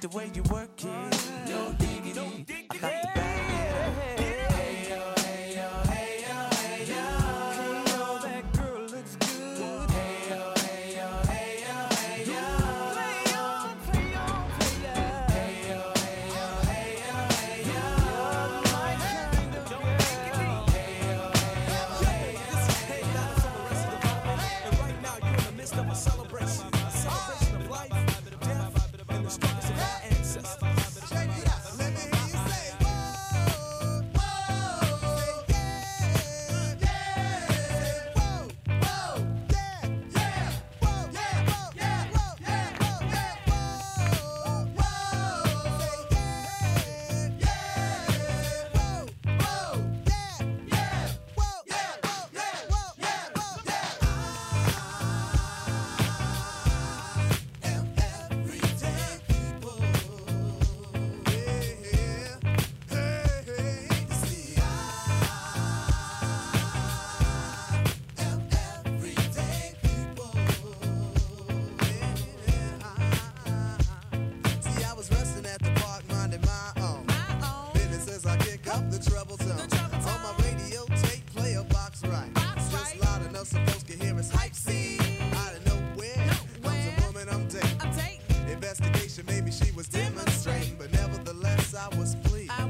the way you work it. No diggity. I got the bag.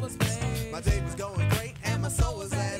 My day was going great and my soul was at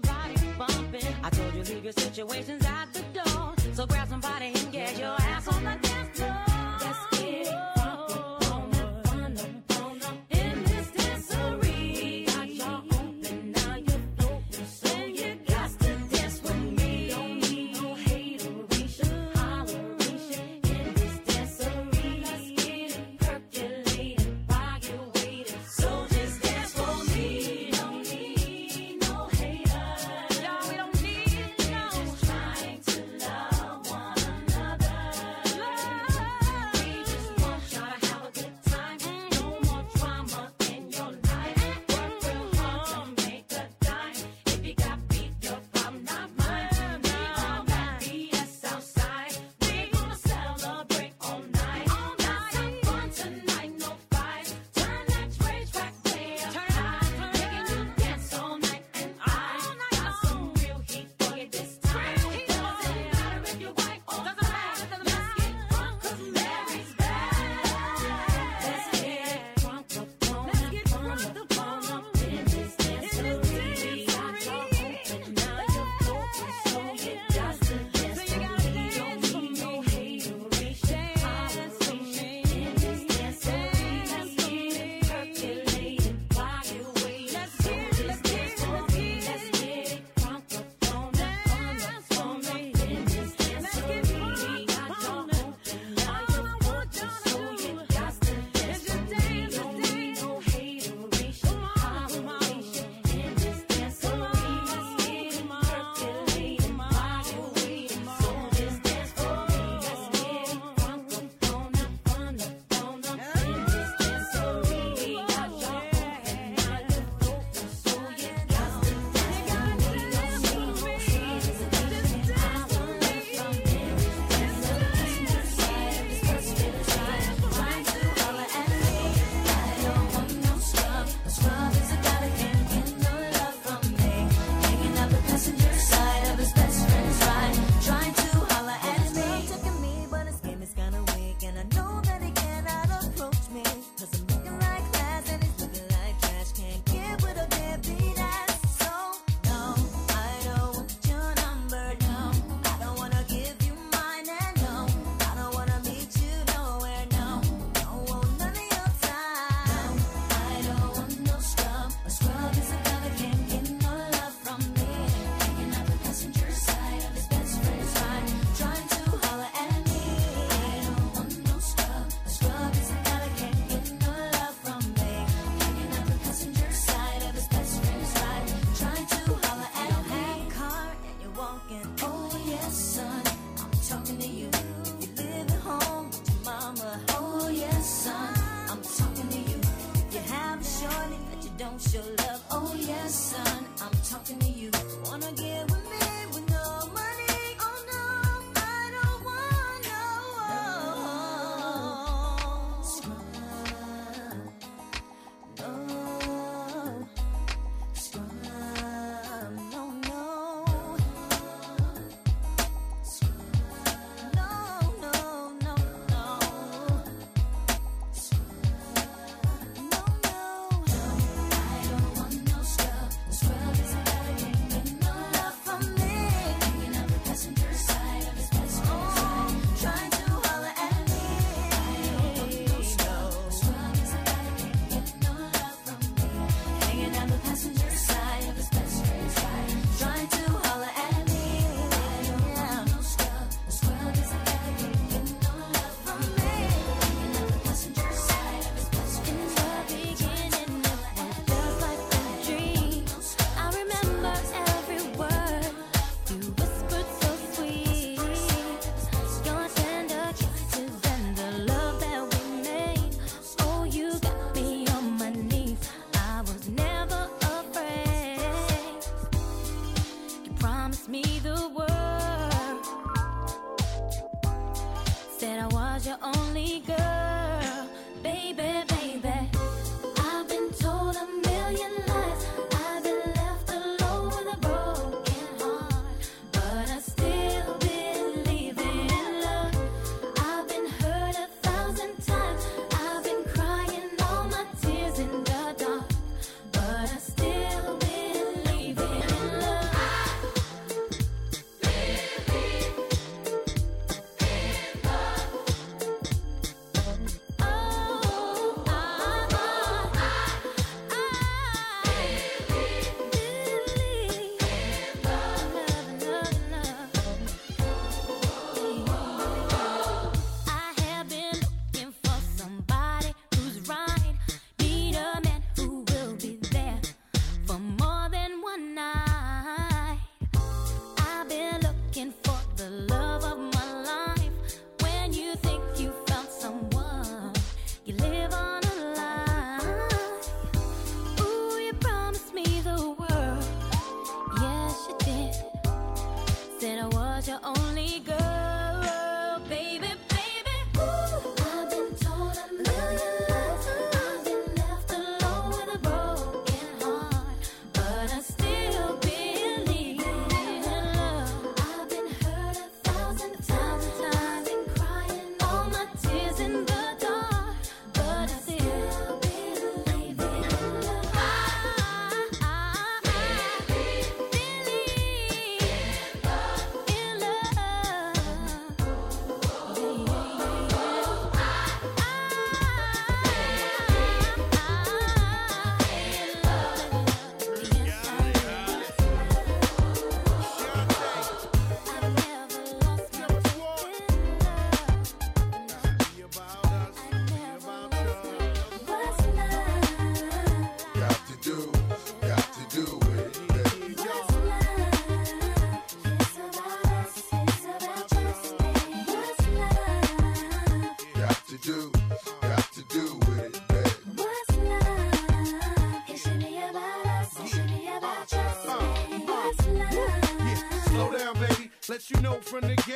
Body bumping. I told you leave your situations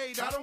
gate. I don't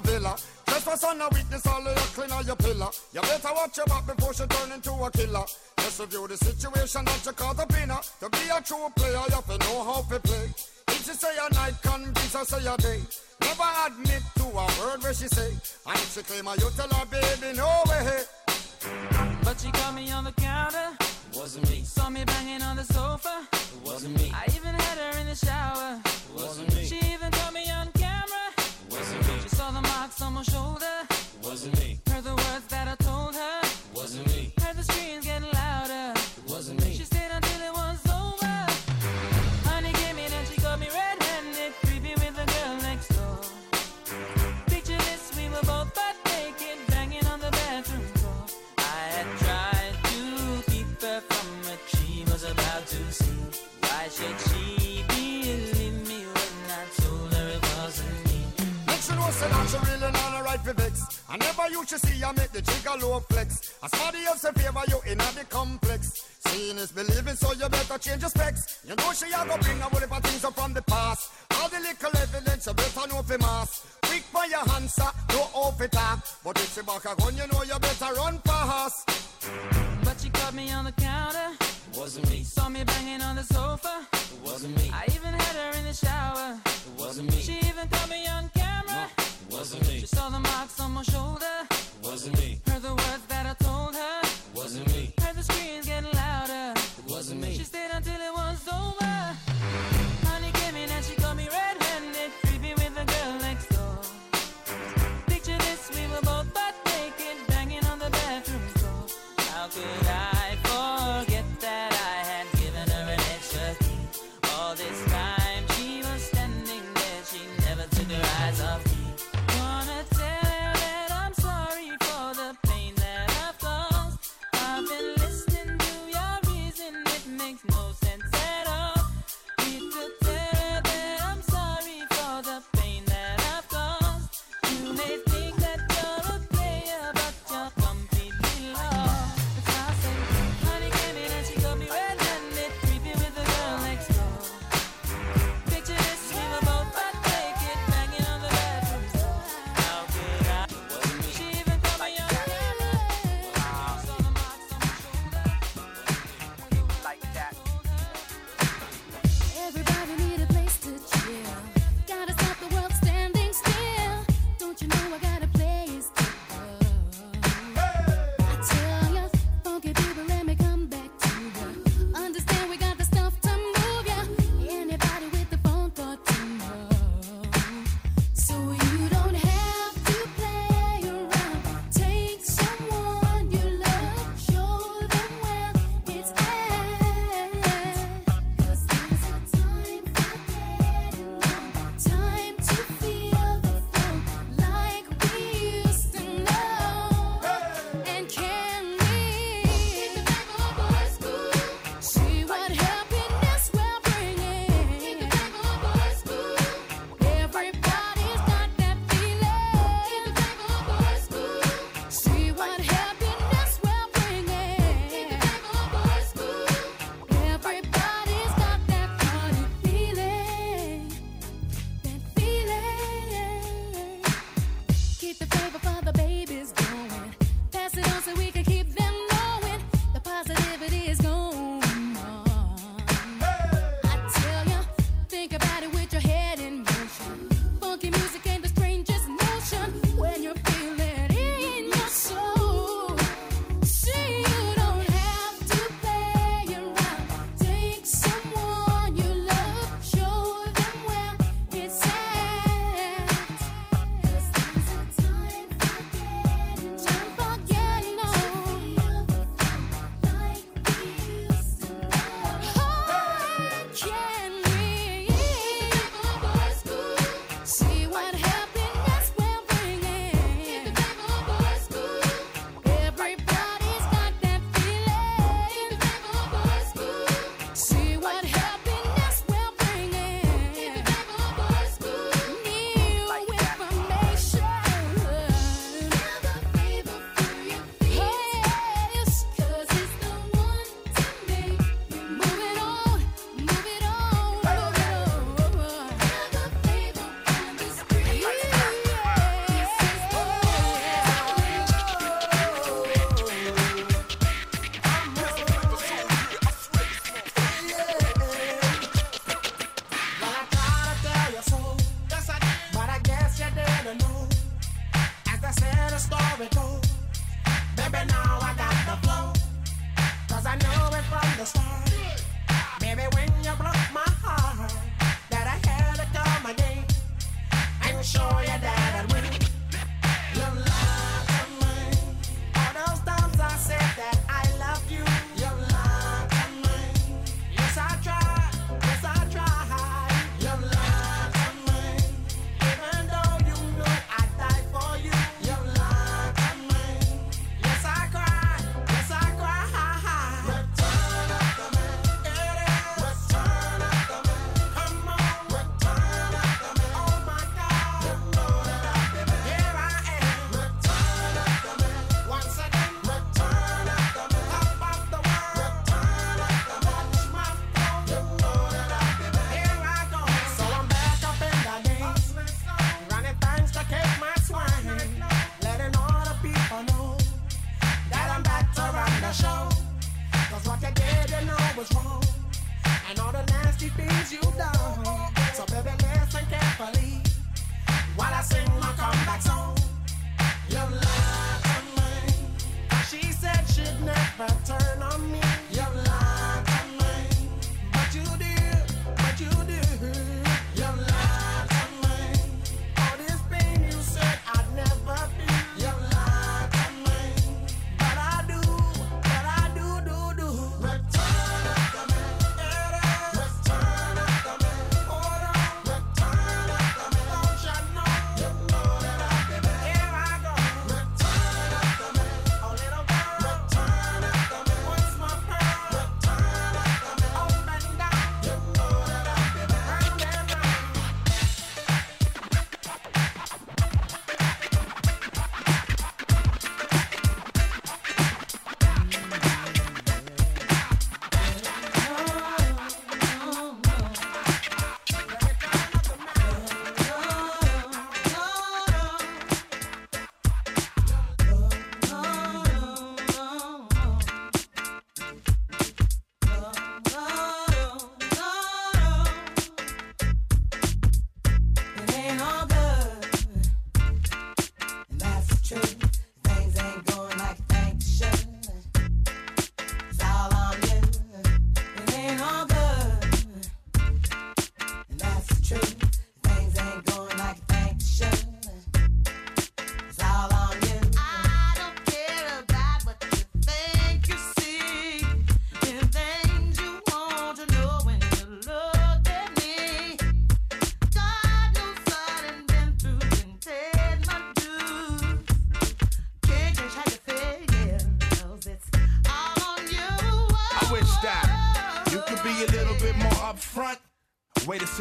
villa. Trespass on a witness, all of your clean your pillar. You better watch your back before she turn into a killer. Just review the situation that you caught up in her. To be a true player, you have to know how to play. If she say a night, convince her say a day. Never admit to a word where she say. And if she claim her, you tell her, baby, no way. But she caught me on the counter. Wasn't me. Saw me banging on the sofa. Wasn't me. I even had her in the shower. Wasn't me. She even caught me on camera. Wasn't me. She saw the marks on my shoulder. Wasn't me. Heard the words that I told her. Wasn't me. Heard the screams I never used to see I make the jigger low flex. As somebody else in favor you in the complex. Seeing is believing, so you better change your specs. You know she a go bring a whole heap of things up from the past. All the little evidence you better know for mass. Quick by your answer, no off it talk. But if she back a gun, you know you better run fast. But she caught me on the counter. Wasn't me. Saw me banging on the sofa. Wasn't me. I even had her in the shower. It wasn't me. She even caught me on camera. Wasn't me. She saw the marks on my shoulder. Wasn't me. Heard the words that I told her. Wasn't me. Heard the screams getting louder. Wasn't me. She stayed until it was over.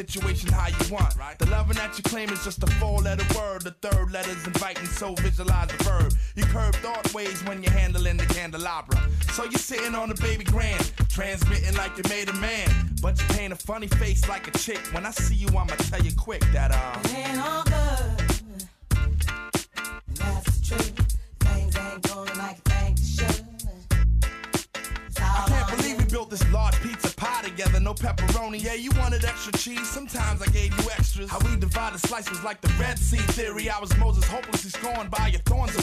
Situation how you want. Right. The loving that you claim is just a four letter word. The third letter's inviting, so visualize the verb. You curve thought ways when you're handling the candelabra. So you're sitting on the baby grand, transmitting like you made a man. But you paint a funny face like a chick. When I see you, I'ma tell you quick that, uh. We divided slice was like the Red Sea theory. I was Moses hopelessly scorned by your thorns,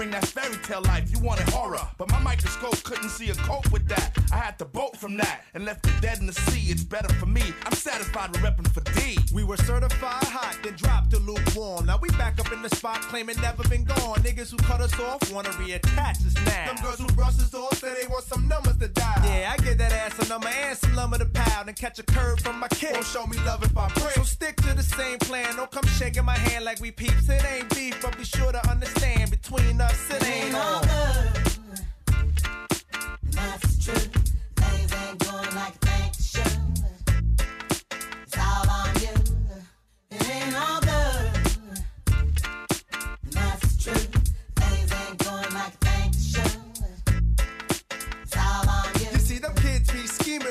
bring that fairy tale life, you wanted horror. But my microscope couldn't see a cope with that. I had to bolt from that and left it dead in the sea. It's better for me. I'm satisfied with repping for D. We were certified hot, then dropped to lukewarm. Now we back up in the spot, claiming never been gone. Niggas who cut us off wanna reattach us now. Them girls who brush us off say they want some numbers to dial. Yeah, I get that ass a number and some lumber to pound and catch a curve from my kid. Won't show me love if I break. So stick to the same plan. Don't come shaking my hand like we peeps. It ain't beef, but be sure to understand between us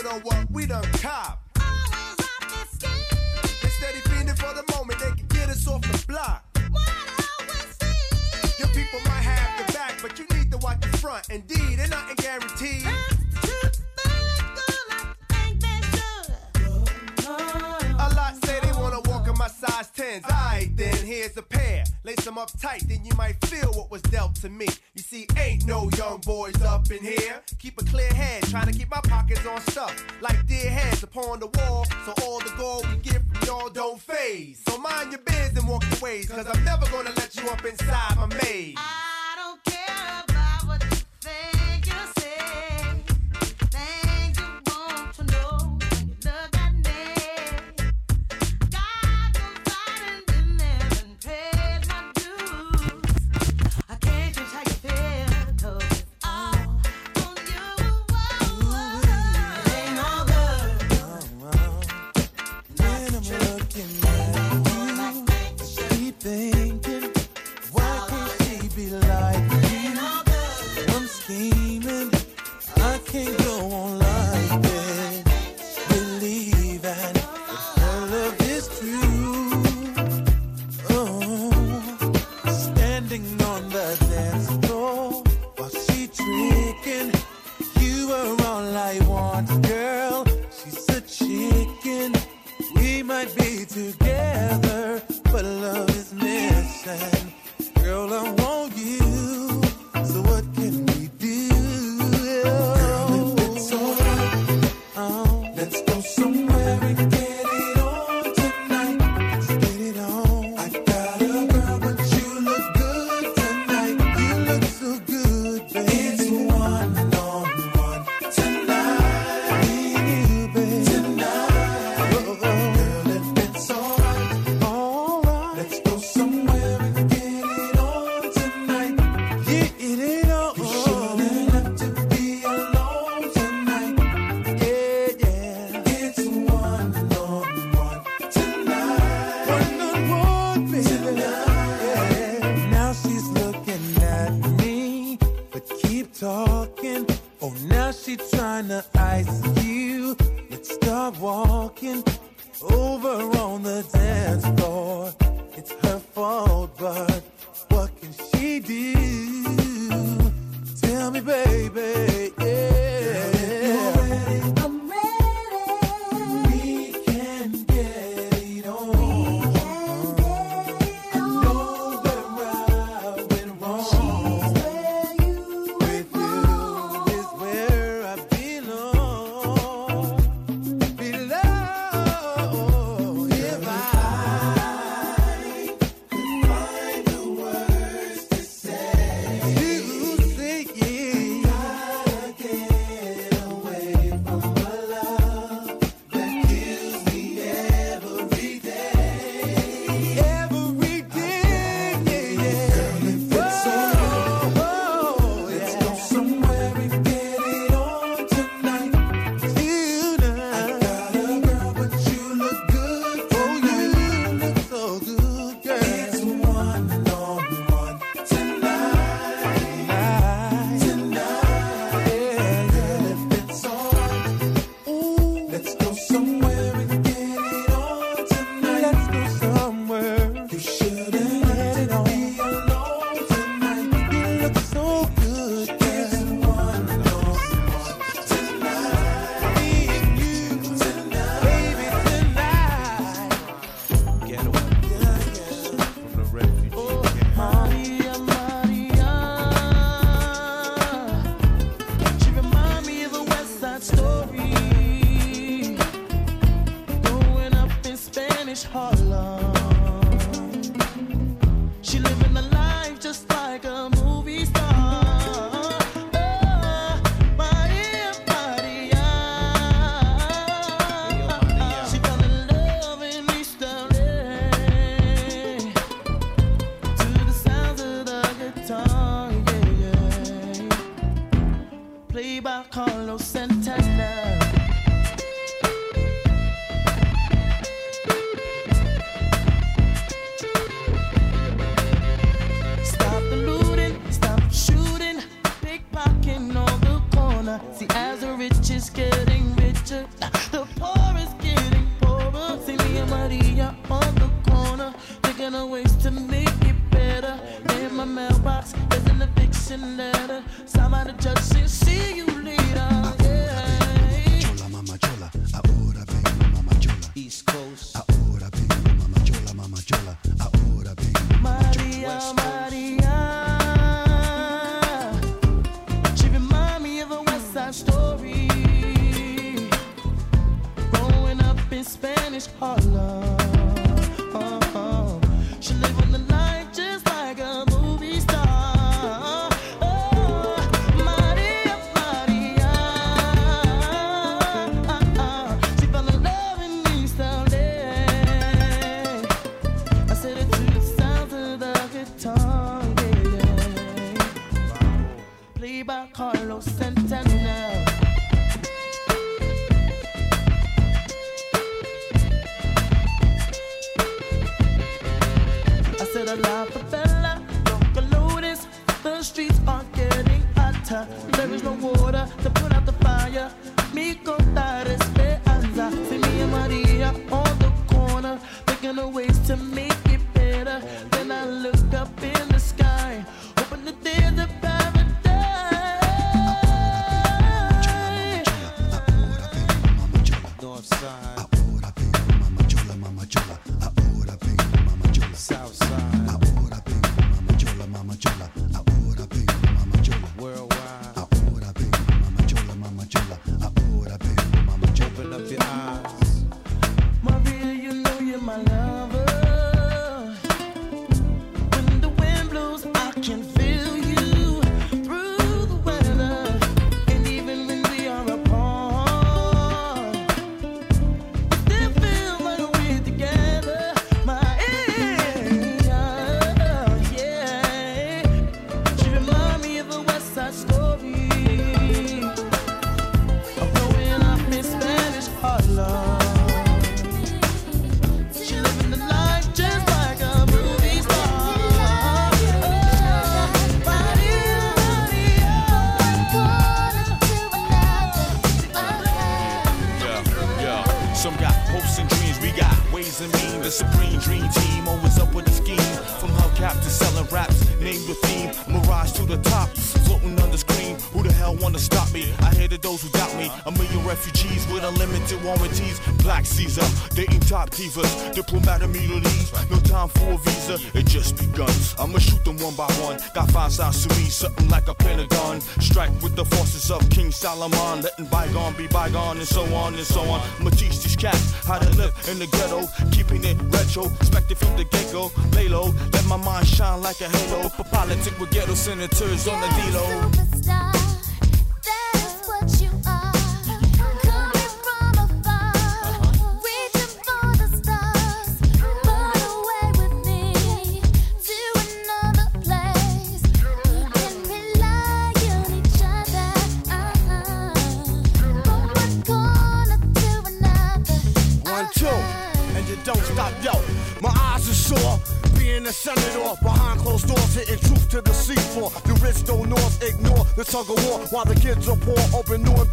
on what we done cop. Front. Indeed, ain't nothing guaranteed. A lot say they wanna walk in my size 10s. Alright, then here's a pair. Lace them up tight, then you might feel what was dealt to me. You see, ain't no young boys up in here. Keep a clear head, trying to keep my pockets on stuff. Like dear heads upon the wall, so all the gold we get from y'all don't phase. So mind your biz and walk your ways, cause I'm never gonna let you up inside my maze. I don't care about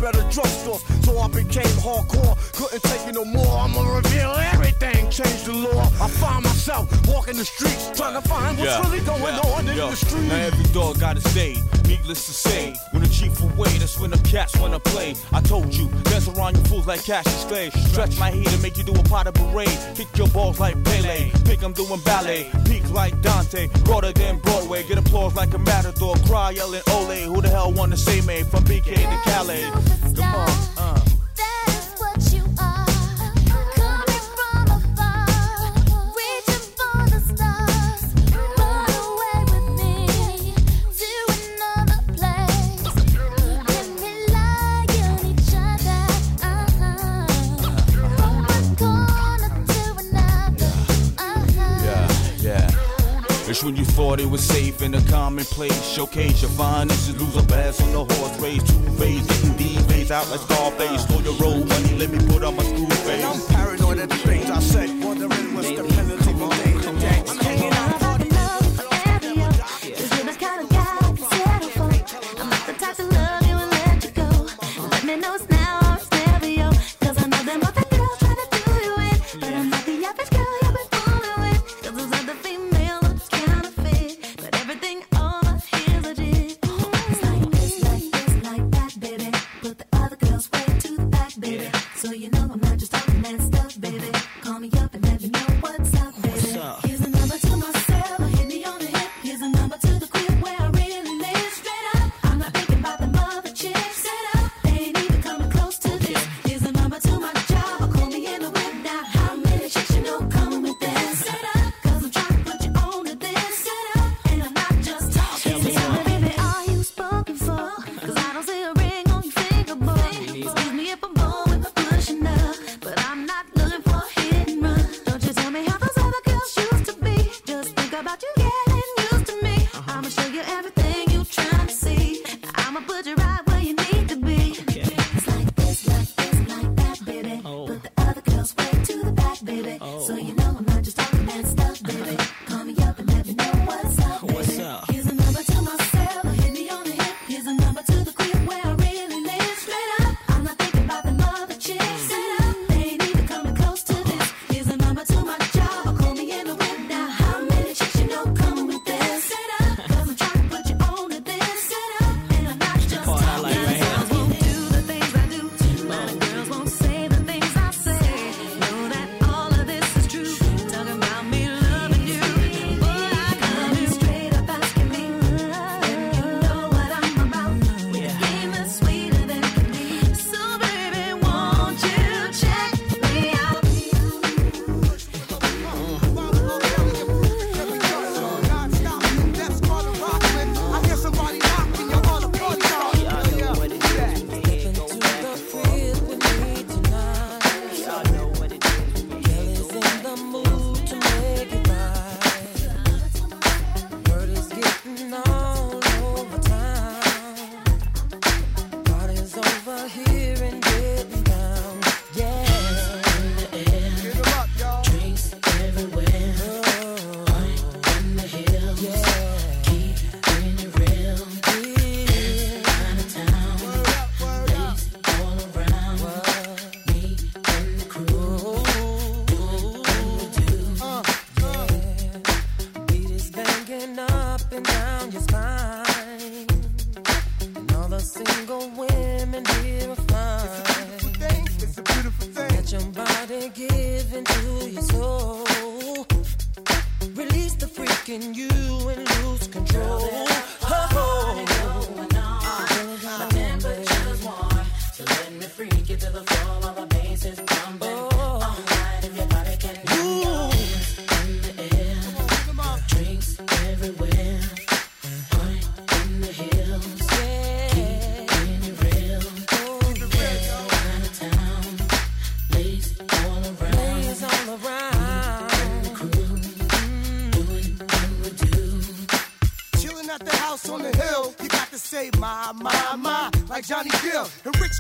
better drug stores. So I became hardcore, couldn't take it no more. I'ma reveal everything, change the law. I find myself walking the streets, trying to find what's yeah, really going yeah, on in yo. the street. Now every dog gotta stay, needless to say. When the chief away, that's when the cats wanna play. I told you, dance around you fools like Cassius Clay. Stretch my heat and make you do a pot of parade. Kick your balls like Pele, pick I'm doing ballet. Peak like Dante, broader than Broadway. Get applause like a matador, cry yelling Ole. Who the hell wanna say me from BK to Calais? Come on. Uh. when you thought it was safe in a common place Showcase your finances, lose a bass on the horse race. Two phase, getting D phase out like Scarface. Slow your roll, money, let me put on my screw face. And I'm paranoid at the things I say.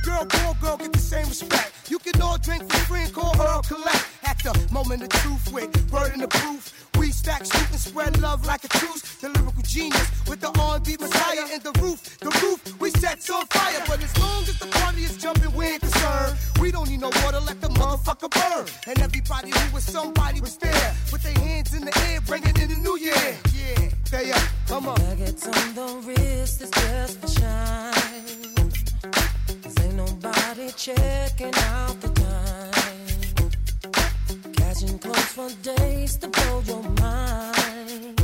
Girl, poor girl, get the same respect. You can all drink for free and call her collect. At the moment of truth with burden of proof. We stack, shoot, and spread love like a truce. The lyrical genius with the R&B messiah in the roof. The roof we set on fire. But as long as the party is jumping, we ain't concerned. We don't need no water, let the motherfucker burn. And everybody who was somebody was there. With their hands in the air, bringing in the new year. Yeah, they up, come on. Nuggets on the wrist, it's just for shine checking out the time. Catching clothes for days to blow your mind.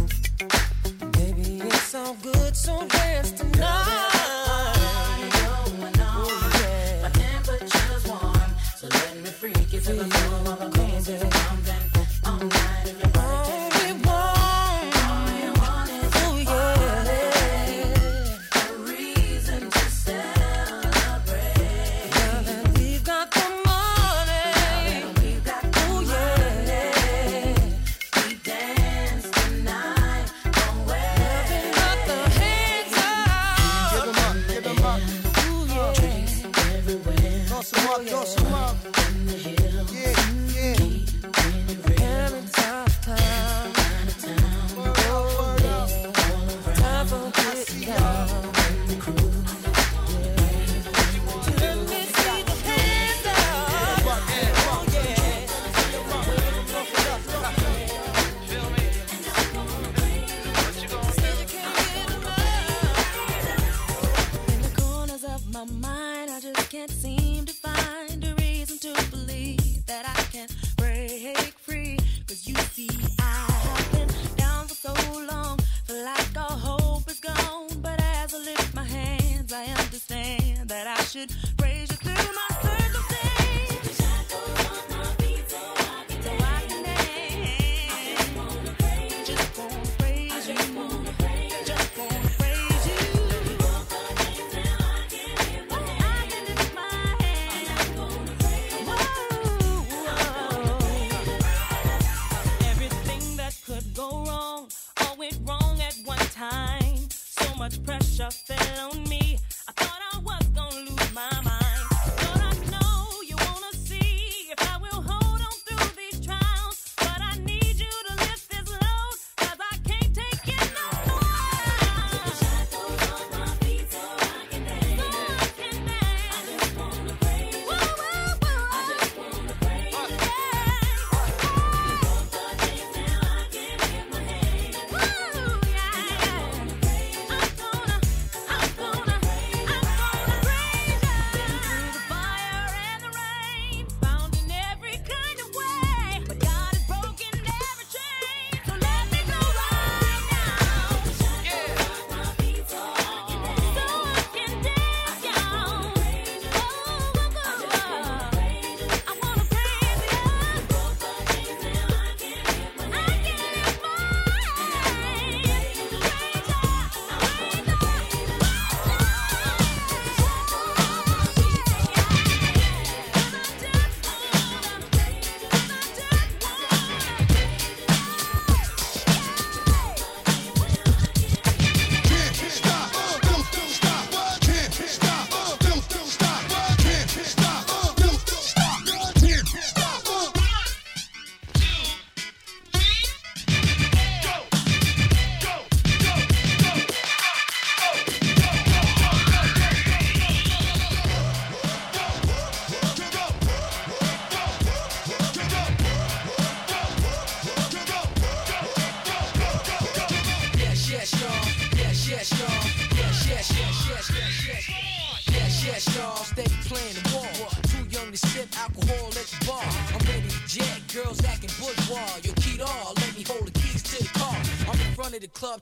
Baby, it's all good, so dance tonight. wrong, all went wrong at one time. So much pressure fell on me.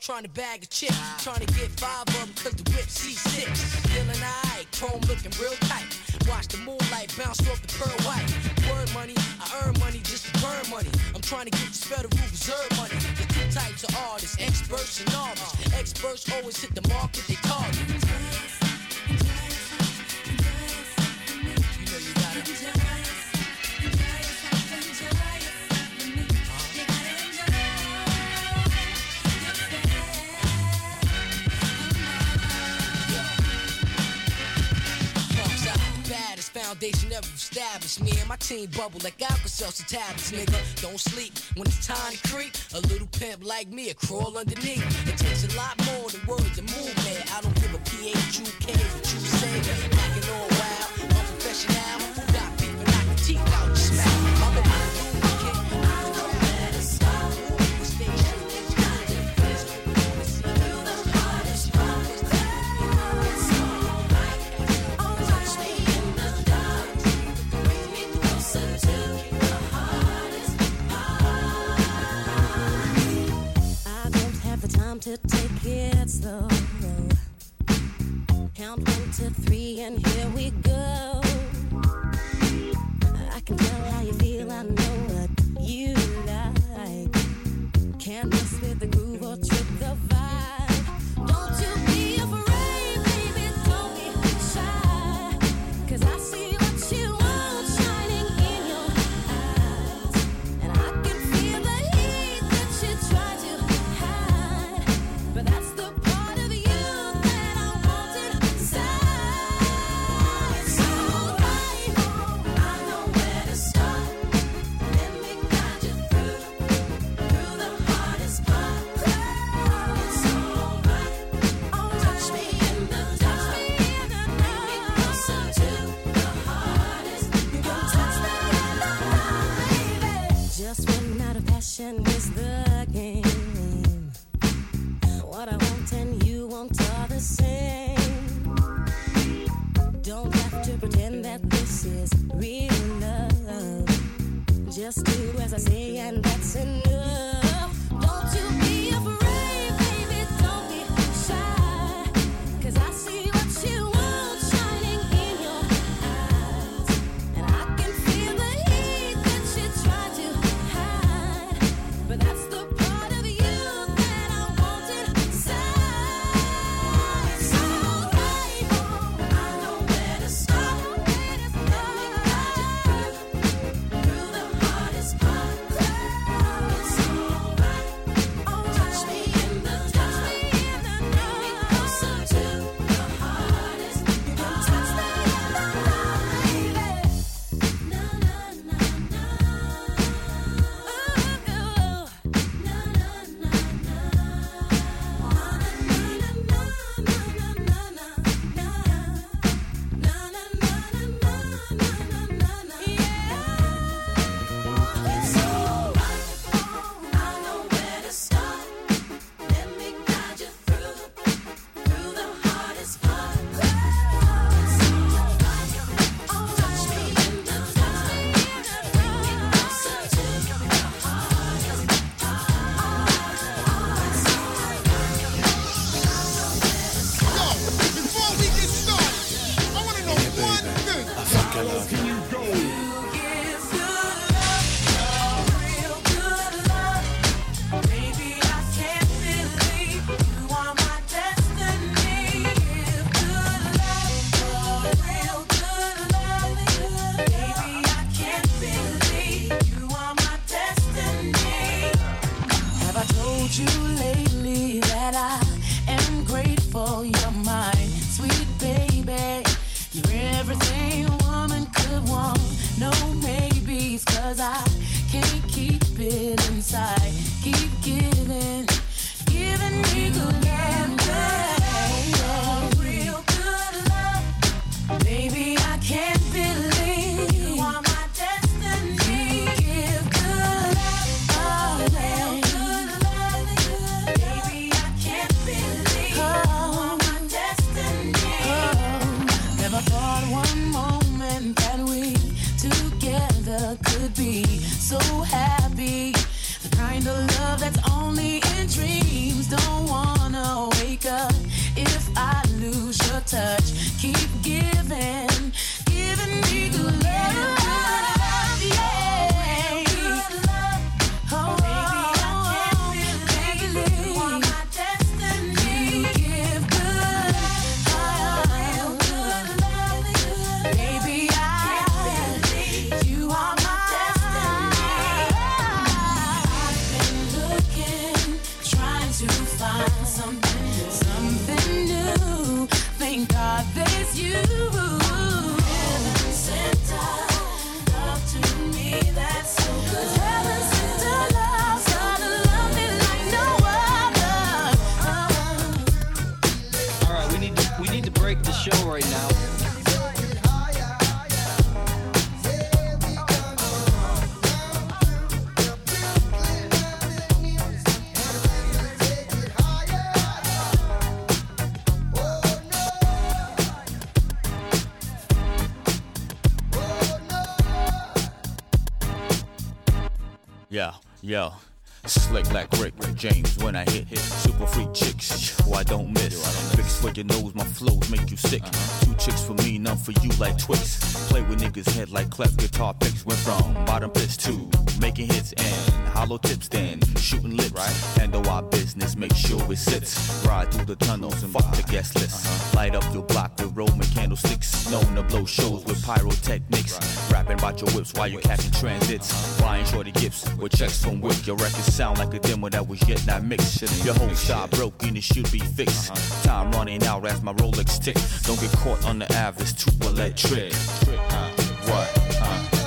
trying to bag a chip. Trying to get five of them cause the whip C6. Feeling alright, chrome looking real tight. Watch the moonlight bounce off the pearl lavish. Me and my team bubble like Alka-Seltzer tablets, nigga. Don't sleep when it's time to creep. A little pimp like me, a crawl underneath. It takes a lot more than words and movement. I don't give a PHUK, you Count to take it slow. Count one to three, and here we go. I can tell how you feel, I know what you like. Can't Yeah. Slick like Rick James when I hit hit super freak chicks who I don't miss. Fix for your nose, my flows make you sick. Two chicks for me, none for you like Twix. Play with niggas head like Clef guitar picks. Went from bottom pitch to making hits and hollow tips, then shooting lips. Handle our business, make sure it sits. Ride through the tunnels and fuck the guest list. Light up your block with Roman candlesticks. Known to blow shows with pyrotechnics. Rapping your whips while you catching transits. Buying shorty gifts with checks from Wick. Your records sound like a demo that was yet not mixed. Your whole shot broken, it should be fixed. Time running out as my Rolex tick. Don't get caught on the average, too electric. What? Uh.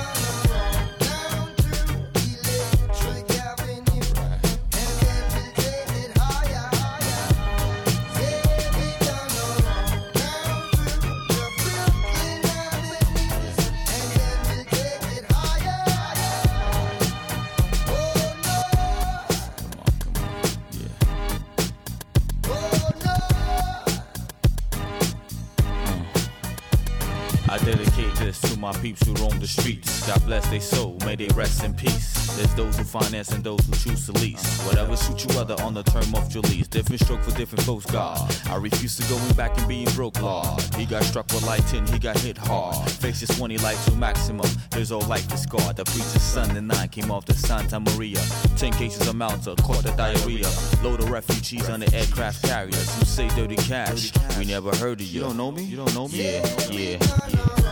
Peeps who roam the streets. God bless their soul, may they rest in peace. There's those who finance and those who choose to lease. Whatever suits you other on the term of your lease. Different stroke for different folks, God. I refuse to going back and being broke, Lord. He got struck with lighting, he got hit hard. Faces 20 life to maximum. His whole life is scarred. The preacher's son and nine came off the Santa Maria. Ten cases of Malta, caught the diarrhea. Load of refugees on the aircraft carriers. Who say dirty cash? We never heard of you. You don't know me? You don't know me? Yeah, yeah, yeah.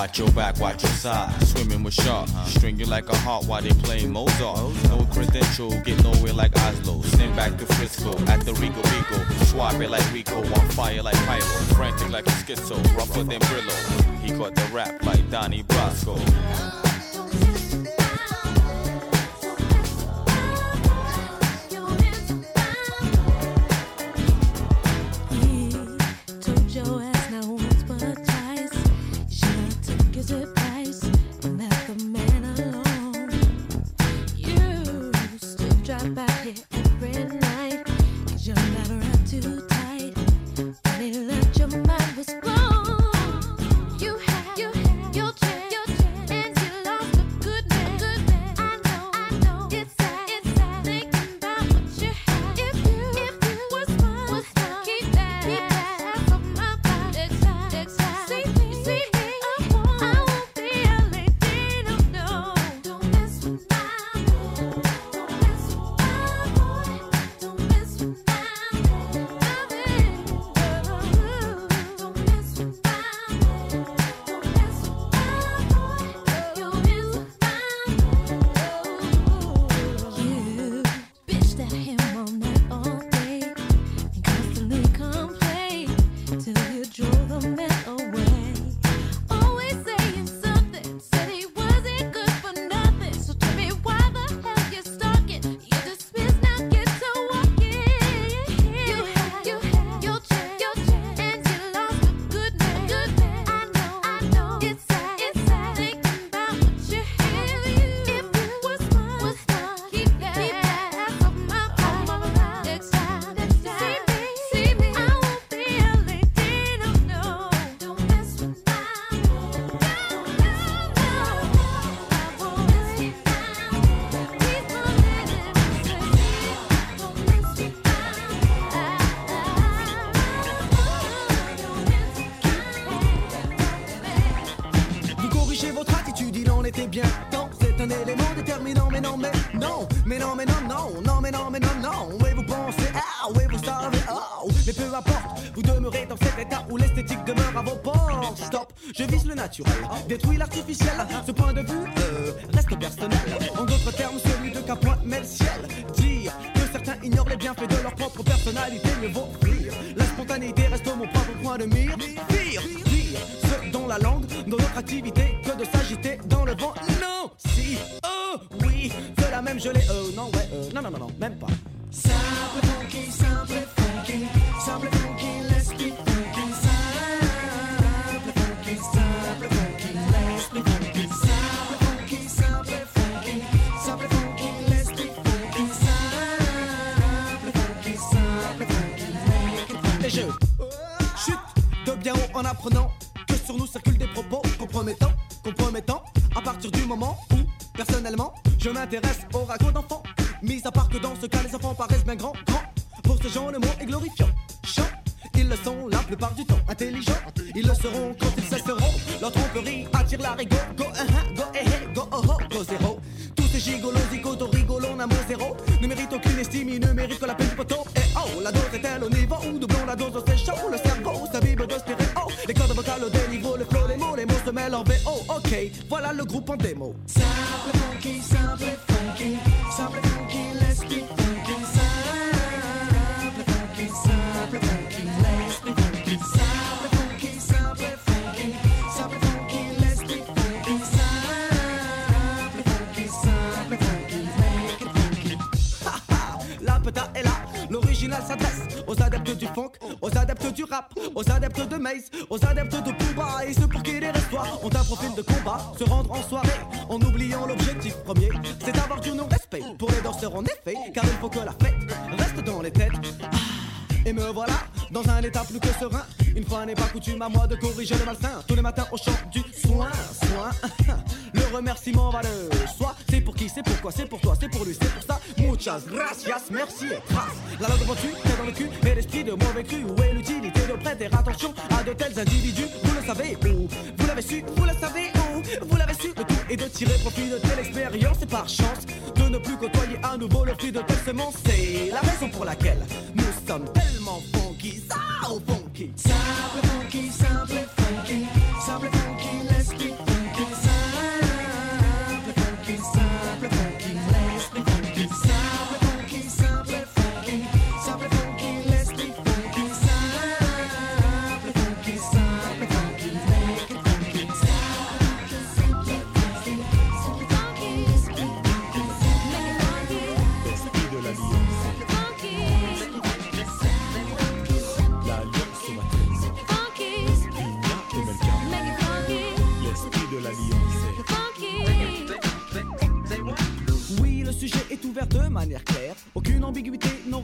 Watch your back, watch your side. Swimming with sharks. String you like a heart while they playing Mozart. No credential, get nowhere like Oslo. Send back to Frisco at the Rico Rico. It like Rico, on fire like Pyro. Frantic like a schizo, rougher than Brillo. He caught the rap like Donnie Brasco. Naturel, détruis l'artificiel. Aux adeptes de Maze, aux adeptes de Booba et ceux pour qui les restoirs ont un profil de combat, se rendre en soirée en oubliant l'objectif premier, c'est d'avoir du non-respect pour les danseurs en effet, car il faut que la fête reste dans les têtes. Ah, Et me voilà dans un état plus que serein. Une fois n'est pas coutume à moi de corriger le malsain. Tous les matins au champ du soin, soin. Le remerciement va de soi. C'est pour qui, c'est pourquoi, c'est pour toi, c'est pour lui, c'est pour ça. Muchas gracias, merci et grâce. La langue tu, t'es dans le cul, et l'esprit de mauvais cru. Où à de tels individus Vous le savez où? Vous l'avez su, vous le savez où? Vous l'avez su, le tout est de tirer profit de telle expérience et par chance de ne plus côtoyer à nouveau le fruit de telle semence. C'est la raison pour laquelle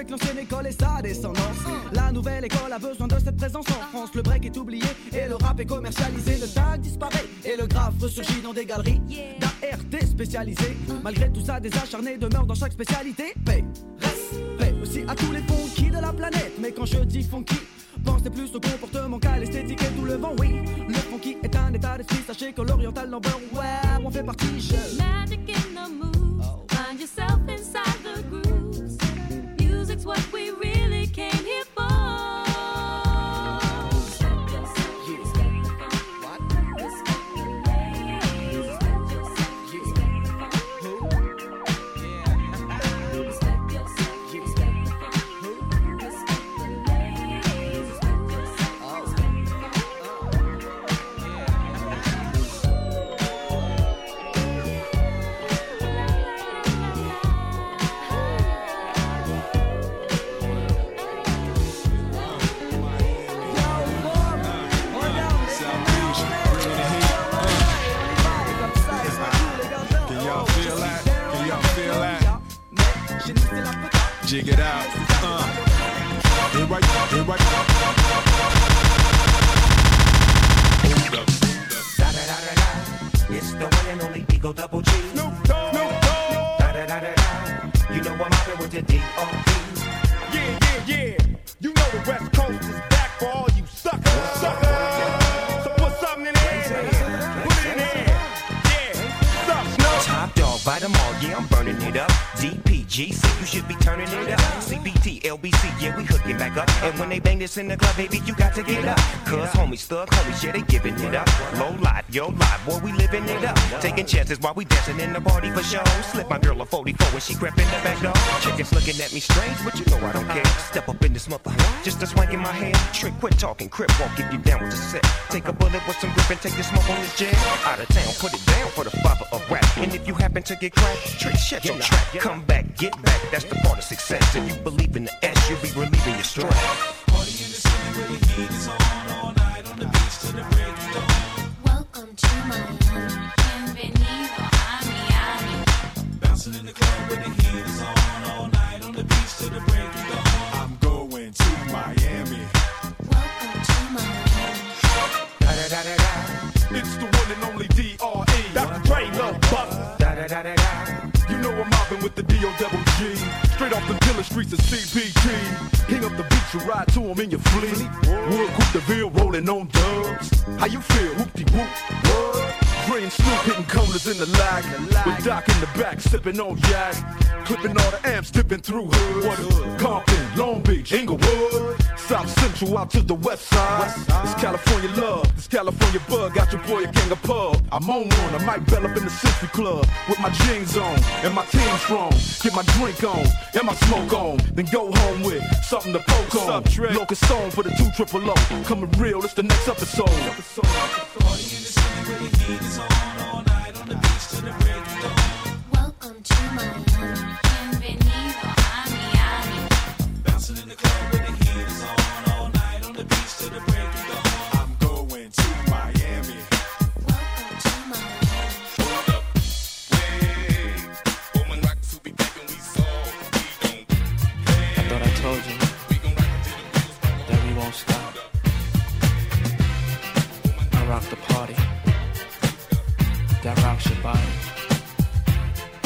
Respecte l'ancienne école et sa descendance. La nouvelle école a besoin de cette présence en France. Le break est oublié et le rap est commercialisé. Le tag disparaît et le graphe ressurgit dans des galeries d'ART spécialisées. Malgré tout ça, des acharnés demeurent dans chaque spécialité. Paix, respect aussi à tous les funky de la planète. Mais quand je dis funky, Pensez plus au comportement qu'à l'esthétique et tout le vent, oui. Le funky est un état d'esprit, sachez que l'oriental number, ouais, on fait partie, je. Find yourself what we really in the club, baby, you got to get up. Cause homies, thug homies, yeah, they giving it up. Low life, yo life, boy, we living it up. Taking chances while we dancing in the party for show. Slip my girl a 44 when she crept in the back door. Chickens looking at me strange, but you know I don't care. Step up in this mother, just a swank in my hand. Trick, quit talking, crip walk if you down with the set. Take a bullet with some grip and take the smoke on this jet. Out of town, put it down for the happen to get cracked, trick, shut your trap. Come back, get back, that's the part of success. If you believe in the S, you'll be relieving your stress. Welcome the D.O. G. Straight off the killer streets of CPG. King up the beach, you ride to 'em in your fleet. Wood Coupe de Ville rolling on dubs. How you feel? Whoop-de-whoop. What? Dre and Snoop hitting corners in the lag. With Doc in the back, sipping on yak. Clipping all the amps, dipping through hood. What? Compton, Long Beach, Inglewood. South Central out to the west side. It's California love, it's California bug. Got your boy a gang of pub. I'm on one, I might bell up in the Century Club. With my jeans on, and my team strong. Get my drink on, and my smoke on. Then go home with something to poke on. Locust song for the two triple O. Coming real, it's the next episode. Welcome to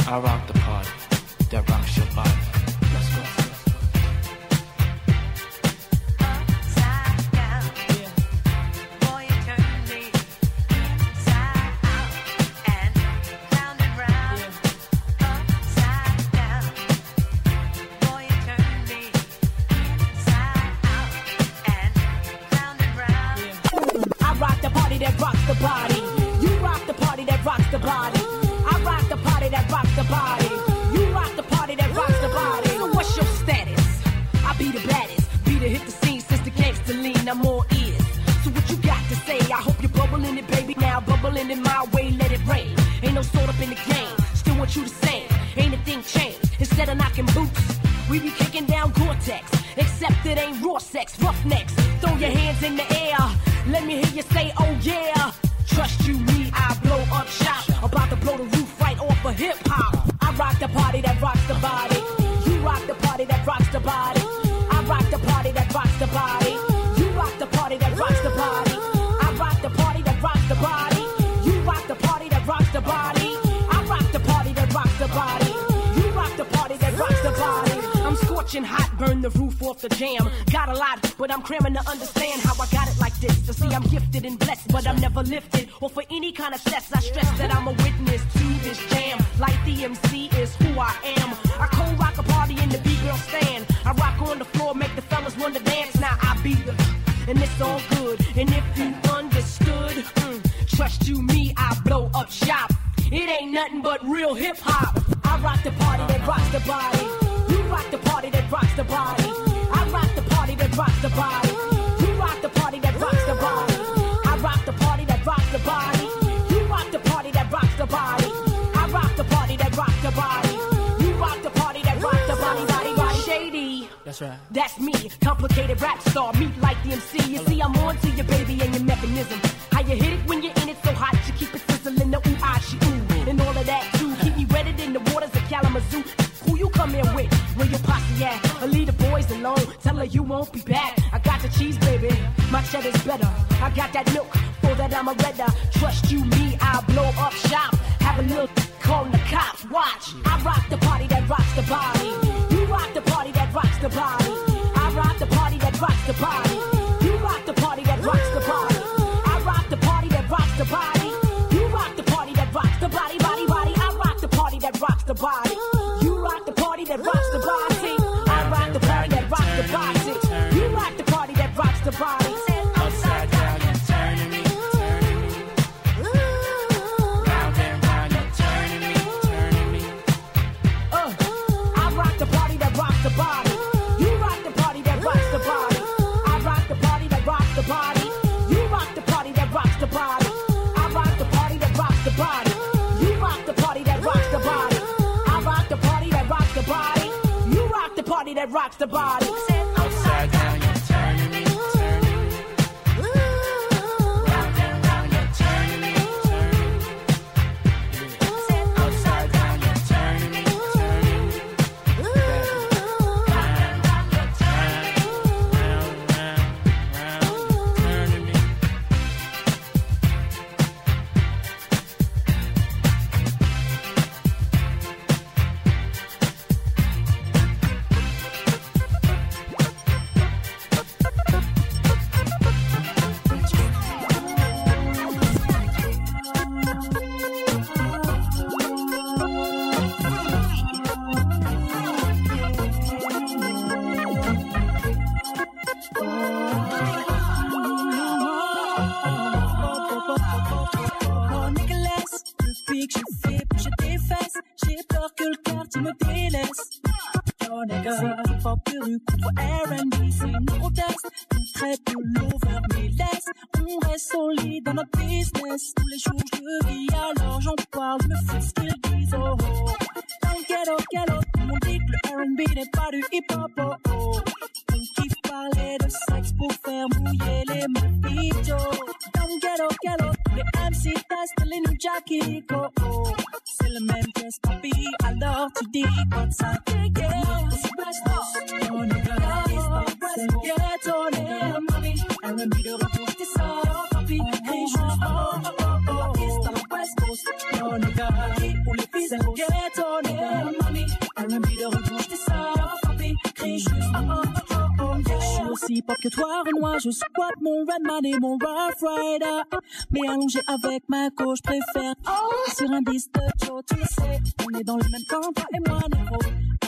I rock the party that rocks your body. The baddest. The hit the scene since the gangster lean. I'm all ears. So what you got to say? I hope you're bubbling it, baby. Now bubbling in my way, let it rain. Ain't no sort up in the game. Still want you the same. Ain't a thing changed. Instead of knocking boots, we be kicking down Gore-Tex. Except it ain't raw sex, roughnecks. Throw your hands in the air. Let me hear you say, oh yeah. Trust you, me, I blow up shop. About to blow the roof right off of hip hop. I rock the party that rocks the body. You rock the party that rocks the body. The body. You rock the party that rocks the body. I rock the party that rocks the body. You rock the party that rocks the body. I rock the party that rocks the body. You rock the party that rocks the body. I'm scorching hot, burn the roof off the jam. Got a lot, but I'm cramming to understand how I got it like this. To see I'm gifted and blessed, but I'm never lifted. Or for any kind of stress, I stress that I'm a witness to this jam. Lyte the MC is who I am. I cold rock a party in the B-girl stand. And it's all good. And if you understood, mm, trust you, me, I blow up shop. It ain't nothing but real hip hop. I rock the party that rocks the body. You rock the party that rocks the body. I rock the party that rocks the body. You rock the party that rocks the body. I rock the party that rocks the body. That's right. That's me, complicated rap star, meet Lyte the MC. You see, I'm on to your baby and your mechanism. How you hit it when you're in it so hot, you keep it sizzling, the ooh, ah, she ooh. And all of that too, keep me wetted in the waters of Kalamazoo. Who you come in with? Where your posse at? Or leave the boys alone, tell her you won't be back. I got the cheese, baby, my cheddar's better. I got that milk, for that I'm a redder. Trust you, me, I'll blow up shop. Have a little call the cops, watch. I rock the party that rocks the body. You rock the party the body. I rock the party that rocks the body. You rock the party that rocks the body. I rock the party that rocks the body. You rock the party that rocks the body, body, body. I rock the party that rocks the body. You rock the party that rocks the body. I rock the party that rocks the body. You rock the party that rocks the body. Je squatte mon Redman et mon Rough Rider. Mais allongé avec ma gauche, préfère sur un disque de Joe, tu sais. On est dans le même camp, toi et moi, négro.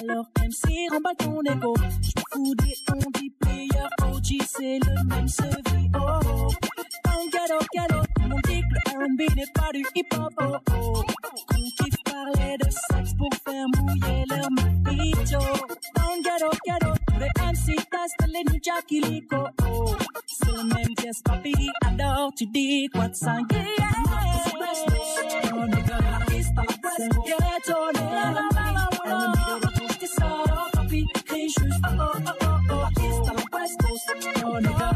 Alors MC, remballe ton ego. Je fous des on dit player, OG, c'est le même sevi, oh oh. Dans ghetto, monde dit le R&B n'est pas du hip-hop, oh oh. Qu'on kiffe parler de sexe pour faire mouiller leur mojito. Dans ghetto, ghetto, les MC testent les new Lico, oh. Yes, papi, alors tu yeah, yeah. Oh, nigga, East à la juste, oh, oh, oh, oh,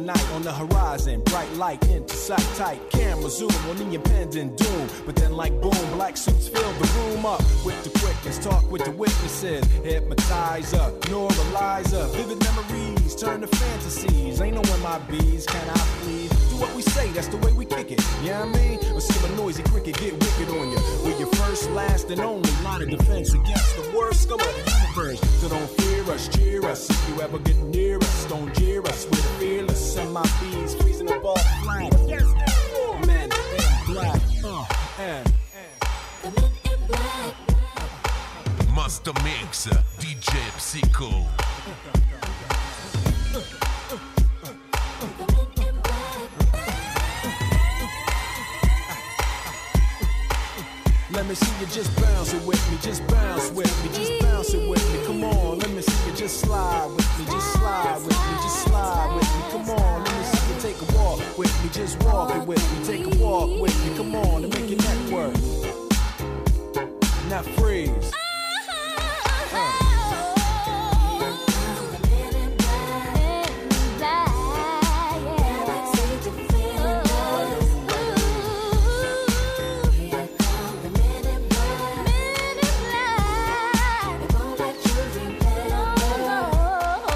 Of the darkest of night on the horizon, bright light into sight tight. Zoom on the impending doom. But then, like boom, black suits fill the room up with the quickness. Talk with the witnesses, hypnotizer, neuralizer. Vivid memories turn to fantasies. Ain't no MIBs, can I please? Do what we say, that's the way we kick it. Yeah, you know I mean? Or see a noisy cricket get wicked on you. We're your first, last, and only line of defense against the worst scum of the universe. So don't fear us, cheer us. If you ever get near us, don't jeer us. We're the fearless. Bees, freezing ball flat. Yes, Master Mix DJ Psycho Let me see you just bounce it with me, just bounce with me, just bounce it with me. Come on, let me see you just slide with me, just slide with me, just slide with me. Come on, let me see take a walk with me, just walk it with me, take a walk with me. Come on, and make your neck work. Now freeze.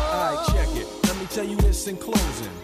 Alright, check it. Let me tell you this in closing.